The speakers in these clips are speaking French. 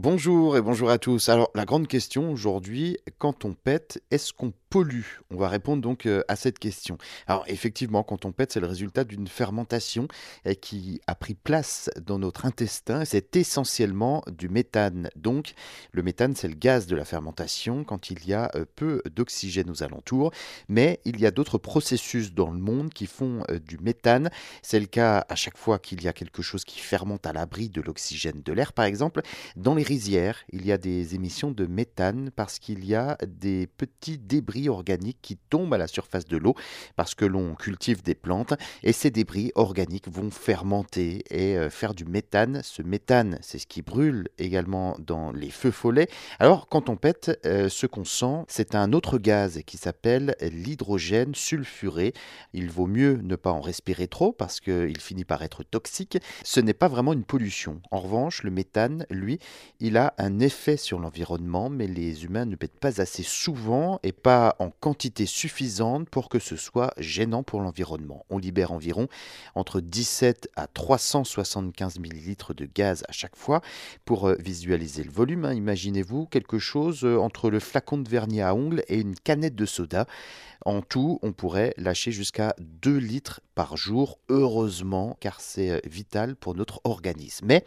Bonjour et bonjour à tous. Alors la grande question aujourd'hui, quand on pète, est-ce qu'on On va répondre donc euh, à cette question. Alors effectivement, quand on pète, c'est le résultat d'une fermentation euh, qui a pris place dans notre intestin. C'est essentiellement du méthane. Donc le méthane, c'est le gaz de la fermentation quand il y a euh, peu d'oxygène aux alentours. Mais il y a d'autres processus dans le monde qui font du méthane. C'est le cas à chaque fois qu'il y a quelque chose qui fermente à l'abri de l'oxygène de l'air, par exemple. Dans les rizières, il y a des émissions de méthane parce qu'il y a des petits débris organiques qui tombent à la surface de l'eau parce que l'on cultive des plantes et ces débris organiques vont fermenter et euh, faire du méthane. Ce méthane, c'est ce qui brûle également dans les feux follets. Alors quand on pète, euh, ce qu'on sent, c'est un autre gaz qui s'appelle l'hydrogène sulfuré. Il vaut mieux ne pas en respirer trop parce qu'il finit par être toxique. Ce n'est pas vraiment une pollution. En revanche, le méthane, lui, il a un effet sur l'environnement, mais les humains ne pètent pas assez souvent et pas en quantité suffisante pour que ce soit gênant pour l'environnement. On libère environ entre 17 à 375 millilitres de gaz à chaque fois. Pour euh, visualiser le volume, hein, imaginez-vous quelque chose euh, entre le flacon de vernis à ongles et une canette de soda. En tout, on pourrait lâcher jusqu'à 2 litres par jour, heureusement, car c'est euh, vital pour notre organisme. Mais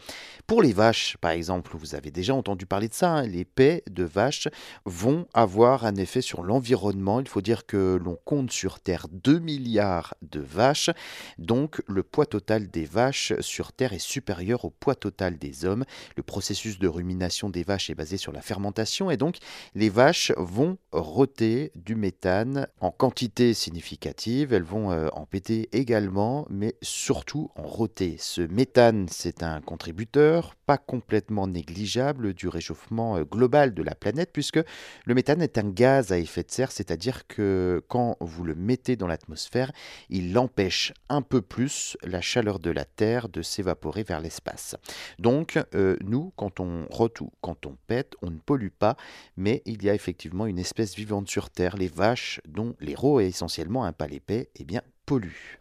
pour les vaches, par exemple, vous avez déjà entendu parler de ça, hein, les pets de vaches vont avoir un effet sur l'environnement. Il faut dire que l'on compte sur Terre 2 milliards de vaches, donc le poids total des vaches sur Terre est supérieur au poids total des hommes. Le processus de rumination des vaches est basé sur la fermentation et donc les vaches vont roter du méthane en quantité significative, elles vont euh, en péter également, mais surtout en roter. Ce méthane, c'est un contributeur pas complètement négligeable du réchauffement euh, global de la planète, puisque le méthane est un gaz à effet de serre, c'est-à-dire que quand vous le mettez dans l'atmosphère, il empêche un peu plus la chaleur de la Terre de s'évaporer vers l'espace. Donc, euh, nous, quand on rote ou quand on pète, on ne pollue pas, mais il y a effectivement une espèce vivante sur Terre, les vaches, dont l'héros est essentiellement un palépet, eh bien, pollue.